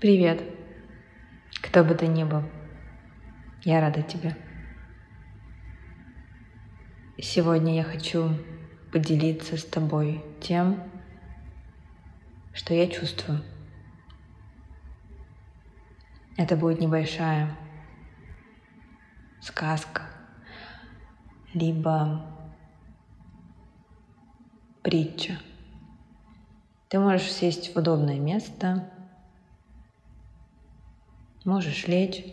Привет, кто бы ты ни был, я рада тебе. Сегодня я хочу поделиться с тобой тем, что я чувствую. Это будет небольшая сказка, либо притча. Ты можешь сесть в удобное место, можешь лечь.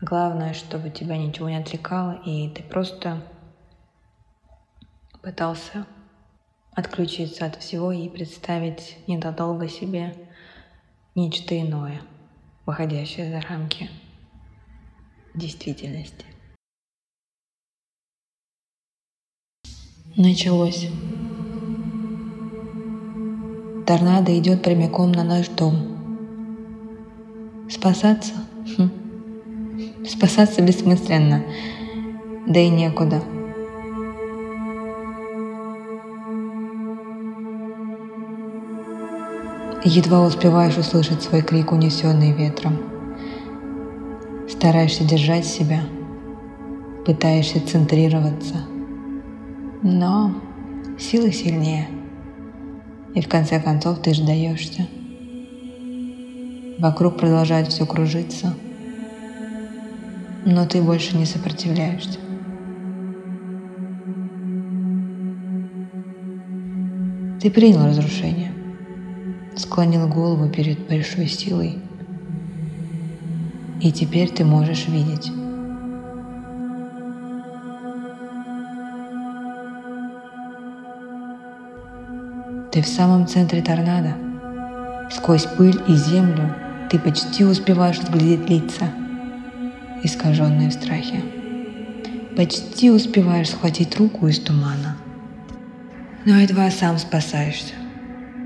Главное, чтобы тебя ничего не отвлекало, и ты просто пытался отключиться от всего и представить недолго себе нечто иное, выходящее за рамки действительности. Началось. Торнадо идет прямиком на наш дом. Спасаться? Хм. Спасаться бессмысленно, да и некуда. Едва успеваешь услышать свой крик, унесенный ветром. Стараешься держать себя, пытаешься центрироваться, но силы сильнее. И в конце концов ты сдаешься. Вокруг продолжает все кружиться, но ты больше не сопротивляешься. Ты принял разрушение, склонил голову перед большой силой, и теперь ты можешь видеть. Ты в самом центре торнадо. Сквозь пыль и землю ты почти успеваешь разглядеть лица, искаженные в страхе. Почти успеваешь схватить руку из тумана. Но едва сам спасаешься.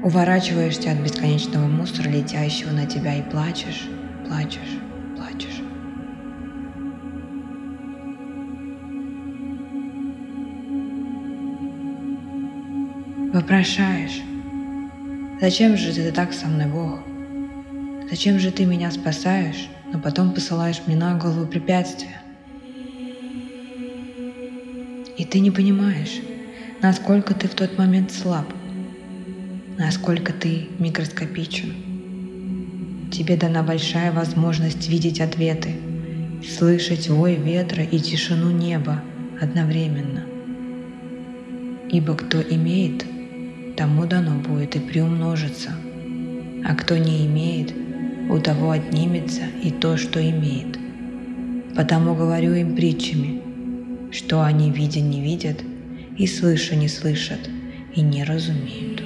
Уворачиваешься от бесконечного мусора, летящего на тебя, и плачешь, плачешь, плачешь. Вопрошаешь, зачем же ты так со мной, Бог? Зачем же ты меня спасаешь, но потом посылаешь мне на голову препятствия? И ты не понимаешь, насколько ты в тот момент слаб, насколько ты микроскопичен. Тебе дана большая возможность видеть ответы, слышать вой ветра и тишину неба одновременно. Ибо кто имеет, тому дано будет и приумножится, а кто не имеет – у того отнимется и то, что имеет. Потому говорю им притчами, что они видя не видят, и слыша не слышат, и не разумеют.